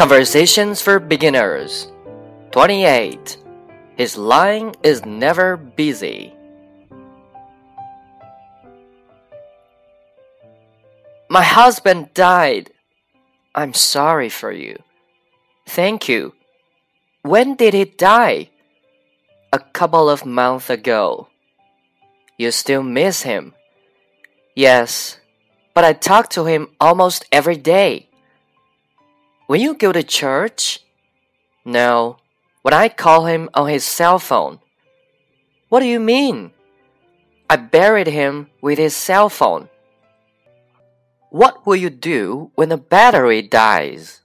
Conversations for Beginners 28. His line is never busy. My husband died. I'm sorry for you. Thank you. When did he die? A couple of months ago. You still miss him? Yes, but I talk to him almost every day. When you go to church? No, when I call him on his cell phone. What do you mean? I buried him with his cell phone. What will you do when the battery dies?